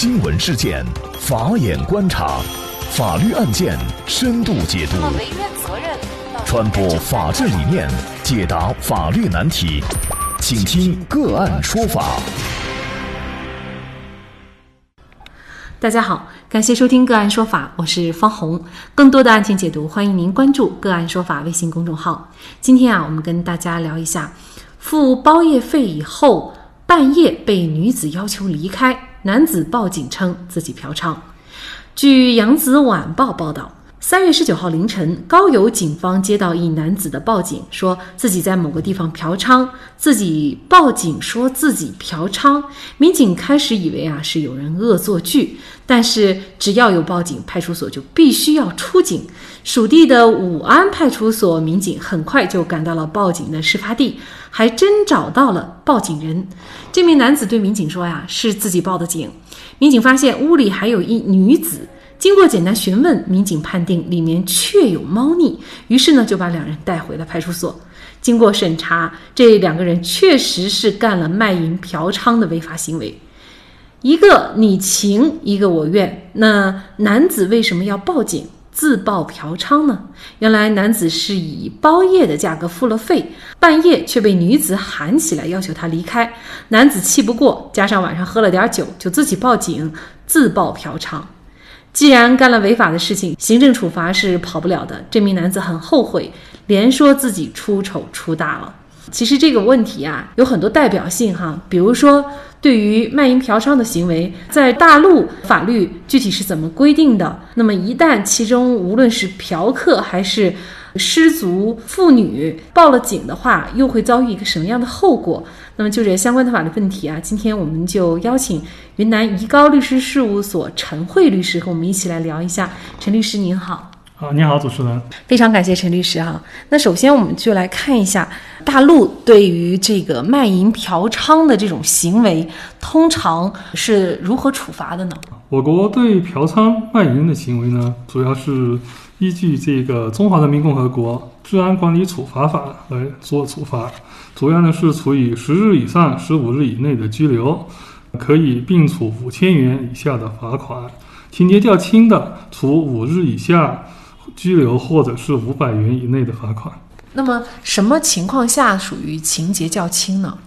新闻事件，法眼观察，法律案件深度解读，传播法治理念，解答法律难题，请听个案说法。大家好，感谢收听个案说法，我是方红。更多的案件解读，欢迎您关注个案说法微信公众号。今天啊，我们跟大家聊一下，付包夜费以后，半夜被女子要求离开。男子报警称自己嫖娼。据《扬子晚报》报道，三月十九号凌晨，高邮警方接到一男子的报警，说自己在某个地方嫖娼。自己报警说自己嫖娼，民警开始以为啊是有人恶作剧，但是只要有报警，派出所就必须要出警。属地的武安派出所民警很快就赶到了报警的事发地。还真找到了报警人，这名男子对民警说：“呀，是自己报的警。”民警发现屋里还有一女子，经过简单询问，民警判定里面确有猫腻，于是呢就把两人带回了派出所。经过审查，这两个人确实是干了卖淫嫖娼的违法行为，一个你情，一个我愿。那男子为什么要报警？自曝嫖娼呢？原来男子是以包夜的价格付了费，半夜却被女子喊起来要求他离开。男子气不过，加上晚上喝了点酒，就自己报警自曝嫖娼。既然干了违法的事情，行政处罚是跑不了的。这名男子很后悔，连说自己出丑出大了。其实这个问题啊，有很多代表性哈，比如说。对于卖淫嫖娼的行为，在大陆法律具体是怎么规定的？那么一旦其中无论是嫖客还是失足妇女报了警的话，又会遭遇一个什么样的后果？那么就这相关的法律问题啊，今天我们就邀请云南怡高律师事务所陈慧律师和我们一起来聊一下。陈律师您好。好，你好，主持人。非常感谢陈律师哈。那首先，我们就来看一下大陆对于这个卖淫嫖娼的这种行为，通常是如何处罚的呢？我国对嫖娼卖淫的行为呢，主要是依据这个《中华人民共和国治安管理处罚法》来做处罚，主要呢是处以十日以上十五日以内的拘留，可以并处五千元以下的罚款，情节较轻的，处五日以下。拘留或者是五百元以内的罚款。那么什么情况下属于情节较轻呢？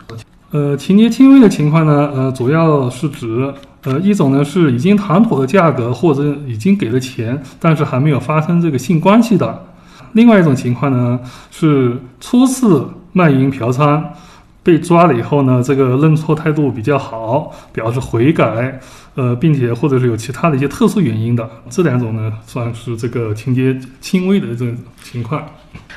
呃，情节轻微的情况呢，呃，主要是指，呃，一种呢是已经谈妥的价格或者已经给了钱，但是还没有发生这个性关系的；另外一种情况呢是初次卖淫嫖娼，被抓了以后呢，这个认错态度比较好，表示悔改。呃，并且或者是有其他的一些特殊原因的，这两种呢，算是这个情节轻微的这种情况。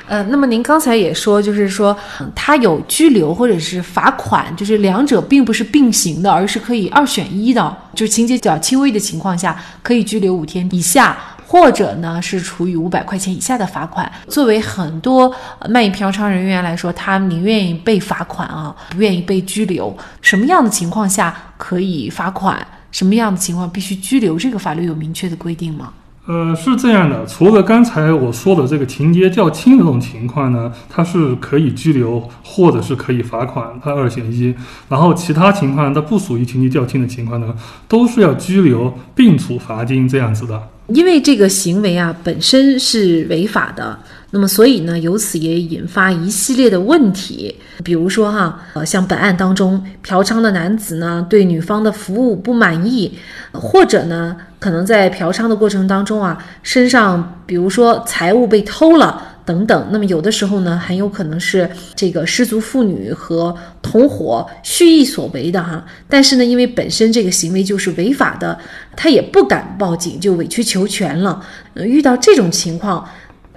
呃，那么您刚才也说，就是说他有拘留或者是罚款，就是两者并不是并行的，而是可以二选一的。就是情节较轻微的情况下，可以拘留五天以下，或者呢是处以五百块钱以下的罚款。作为很多卖淫嫖娼人员来说，他宁愿意被罚款啊，不愿意被拘留。什么样的情况下可以罚款？什么样的情况必须拘留？这个法律有明确的规定吗？呃，是这样的，除了刚才我说的这个情节较轻的这种情况呢，它是可以拘留或者是可以罚款，它二选一。然后其他情况它不属于情节较轻的情况呢，都是要拘留并处罚金这样子的。因为这个行为啊本身是违法的，那么所以呢，由此也引发一系列的问题，比如说哈，呃，像本案当中，嫖娼的男子呢对女方的服务不满意，或者呢可能在嫖娼的过程当中啊，身上比如说财物被偷了。等等，那么有的时候呢，很有可能是这个失足妇女和同伙蓄意所为的哈。但是呢，因为本身这个行为就是违法的，他也不敢报警，就委曲求全了。遇到这种情况，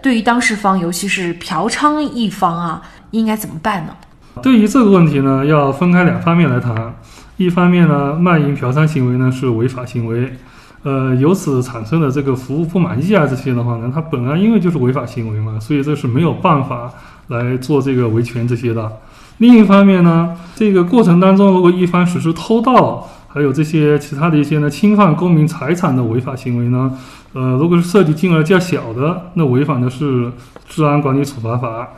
对于当事方，尤其是嫖娼一方啊，应该怎么办呢？对于这个问题呢，要分开两方面来谈。一方面呢，卖淫嫖娼行为呢是违法行为。呃，由此产生的这个服务不满意啊，这些的话呢，它本来因为就是违法行为嘛，所以这是没有办法来做这个维权这些的。另一方面呢，这个过程当中，如果一方实施偷盗，还有这些其他的一些呢侵犯公民财产的违法行为呢，呃，如果是涉及金额较小的，那违反的是治安管理处罚法。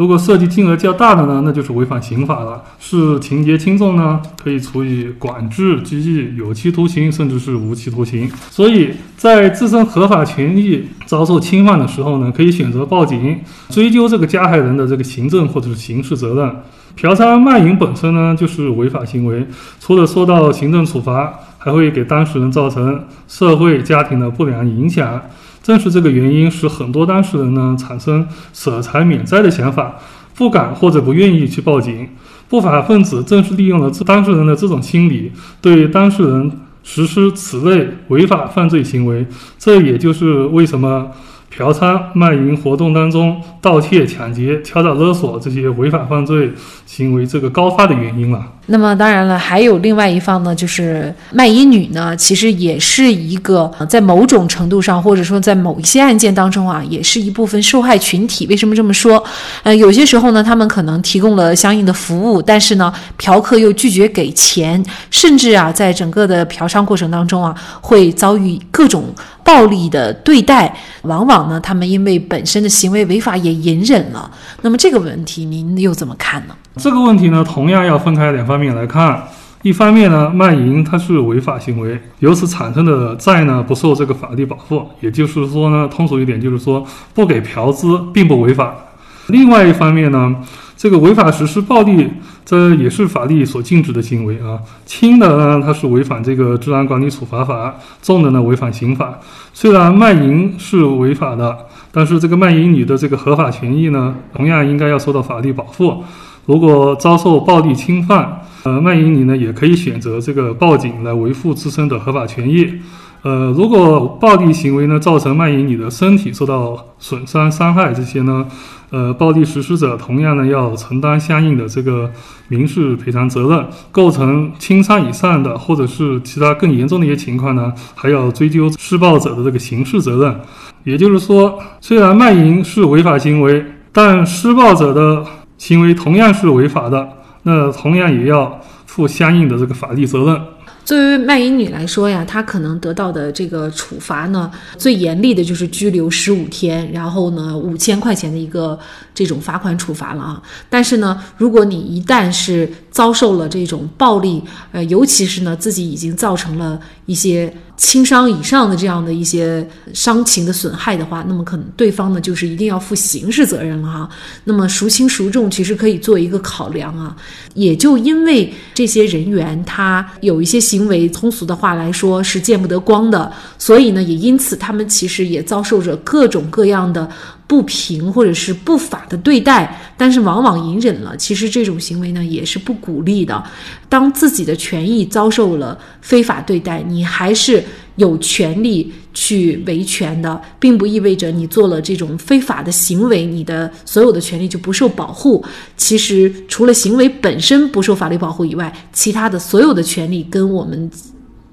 如果涉及金额较大的呢，那就是违反刑法了。是情节轻重呢，可以处以管制、拘役、有期徒刑，甚至是无期徒刑。所以在自身合法权益遭受侵犯的时候呢，可以选择报警，追究这个加害人的这个行政或者是刑事责任。嫖娼卖淫本身呢就是违法行为，除了受到行政处罚，还会给当事人造成社会家庭的不良影响。正是这个原因，使很多当事人呢产生舍财免灾的想法，不敢或者不愿意去报警。不法分子正是利用了当事人的这种心理，对当事人实施此类违法犯罪行为。这也就是为什么。嫖娼、卖淫活动当中，盗窃、抢劫、敲诈勒索这些违法犯罪行为，这个高发的原因了。那么，当然了，还有另外一方呢，就是卖淫女呢，其实也是一个在某种程度上，或者说在某一些案件当中啊，也是一部分受害群体。为什么这么说？呃，有些时候呢，他们可能提供了相应的服务，但是呢，嫖客又拒绝给钱，甚至啊，在整个的嫖娼过程当中啊，会遭遇各种。暴力的对待，往往呢，他们因为本身的行为违法也隐忍了。那么这个问题您又怎么看呢？这个问题呢，同样要分开两方面来看。一方面呢，卖淫它是违法行为，由此产生的债呢不受这个法律保护。也就是说呢，通俗一点就是说，不给嫖资并不违法。另外一方面呢。这个违法实施暴力，这也是法律所禁止的行为啊。轻的呢，它是违反这个治安管理处罚法；重的呢，违反刑法。虽然卖淫是违法的，但是这个卖淫女的这个合法权益呢，同样应该要受到法律保护。如果遭受暴力侵犯，呃，卖淫女呢，也可以选择这个报警来维护自身的合法权益。呃，如果暴力行为呢造成卖淫女的身体受到损伤、伤害这些呢，呃，暴力实施者同样呢要承担相应的这个民事赔偿责任。构成轻伤以上的，或者是其他更严重的一些情况呢，还要追究施暴者的这个刑事责任。也就是说，虽然卖淫是违法行为，但施暴者的行为同样是违法的，那同样也要负相应的这个法律责任。作为卖淫女来说呀，她可能得到的这个处罚呢，最严厉的就是拘留十五天，然后呢五千块钱的一个这种罚款处罚了啊。但是呢，如果你一旦是遭受了这种暴力，呃，尤其是呢自己已经造成了一些。轻伤以上的这样的一些伤情的损害的话，那么可能对方呢就是一定要负刑事责任了哈。那么孰轻孰重，其实可以做一个考量啊。也就因为这些人员他有一些行为，通俗的话来说是见不得光的，所以呢也因此他们其实也遭受着各种各样的。不平或者是不法的对待，但是往往隐忍了。其实这种行为呢，也是不鼓励的。当自己的权益遭受了非法对待，你还是有权利去维权的，并不意味着你做了这种非法的行为，你的所有的权利就不受保护。其实除了行为本身不受法律保护以外，其他的所有的权利跟我们。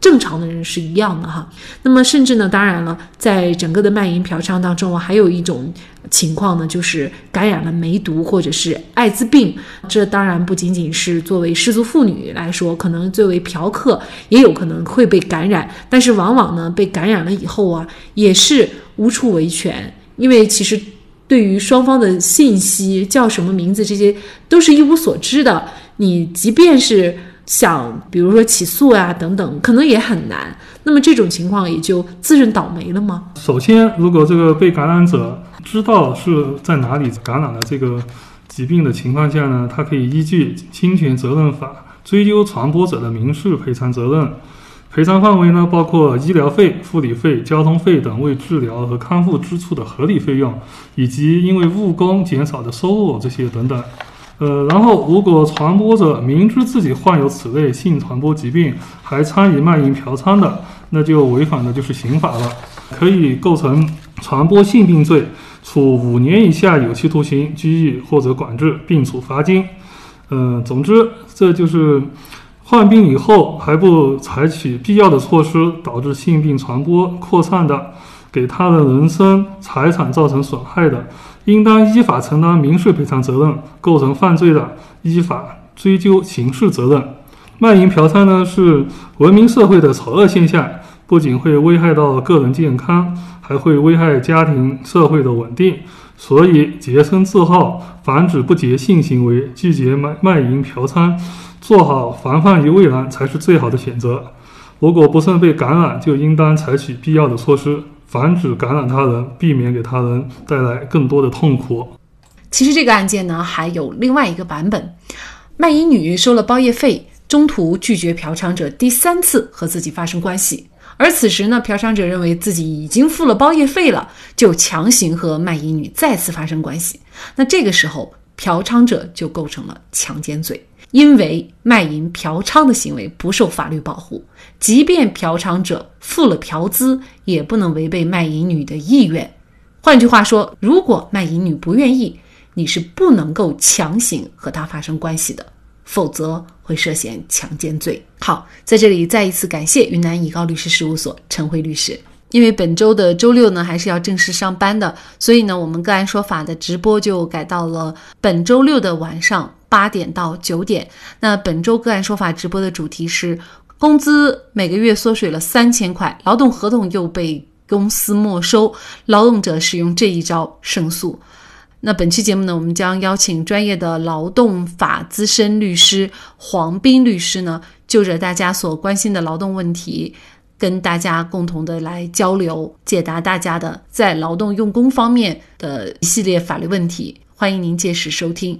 正常的人是一样的哈，那么甚至呢，当然了，在整个的卖淫嫖娼当中，还有一种情况呢，就是感染了梅毒或者是艾滋病。这当然不仅仅是作为失足妇女来说，可能作为嫖客也有可能会被感染，但是往往呢，被感染了以后啊，也是无处维权，因为其实对于双方的信息、叫什么名字这些都是一无所知的。你即便是。想，比如说起诉啊等等，可能也很难。那么这种情况也就自认倒霉了吗？首先，如果这个被感染者知道是在哪里感染了这个疾病的情况下呢，他可以依据侵权责任法追究传播者的民事赔偿责任。赔偿范围呢，包括医疗费、护理费、交通费等为治疗和康复支出的合理费用，以及因为误工减少的收入这些等等。呃，然后如果传播者明知自己患有此类性传播疾病，还参与卖淫嫖娼的，那就违反的就是刑法了，可以构成传播性病罪，处五年以下有期徒刑、拘役或者管制，并处罚金。嗯，总之，这就是患病以后还不采取必要的措施，导致性病传播扩散的，给他的人身财产造成损害的。应当依法承担民事赔偿责任，构成犯罪的，依法追究刑事责任。卖淫嫖娼呢是文明社会的丑恶现象，不仅会危害到个人健康，还会危害家庭社会的稳定。所以洁身自好，防止不洁性行为，拒绝卖卖淫嫖娼，做好防范于未然才是最好的选择。如果不慎被感染，就应当采取必要的措施，防止感染他人，避免给他人带来更多的痛苦。其实这个案件呢，还有另外一个版本：卖淫女收了包夜费，中途拒绝嫖娼者第三次和自己发生关系，而此时呢，嫖娼者认为自己已经付了包夜费了，就强行和卖淫女再次发生关系。那这个时候，嫖娼者就构成了强奸罪。因为卖淫嫖娼的行为不受法律保护，即便嫖娼者付了嫖资，也不能违背卖淫女的意愿。换句话说，如果卖淫女不愿意，你是不能够强行和她发生关系的，否则会涉嫌强奸罪。好，在这里再一次感谢云南以高律师事务所陈辉律师。因为本周的周六呢，还是要正式上班的，所以呢，我们个案说法的直播就改到了本周六的晚上。八点到九点，那本周个案说法直播的主题是工资每个月缩水了三千块，劳动合同又被公司没收，劳动者使用这一招胜诉。那本期节目呢，我们将邀请专业的劳动法资深律师黄斌律师呢，就着大家所关心的劳动问题，跟大家共同的来交流，解答大家的在劳动用工方面的一系列法律问题。欢迎您届时收听。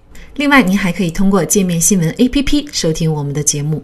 另外，您还可以通过界面新闻 APP 收听我们的节目。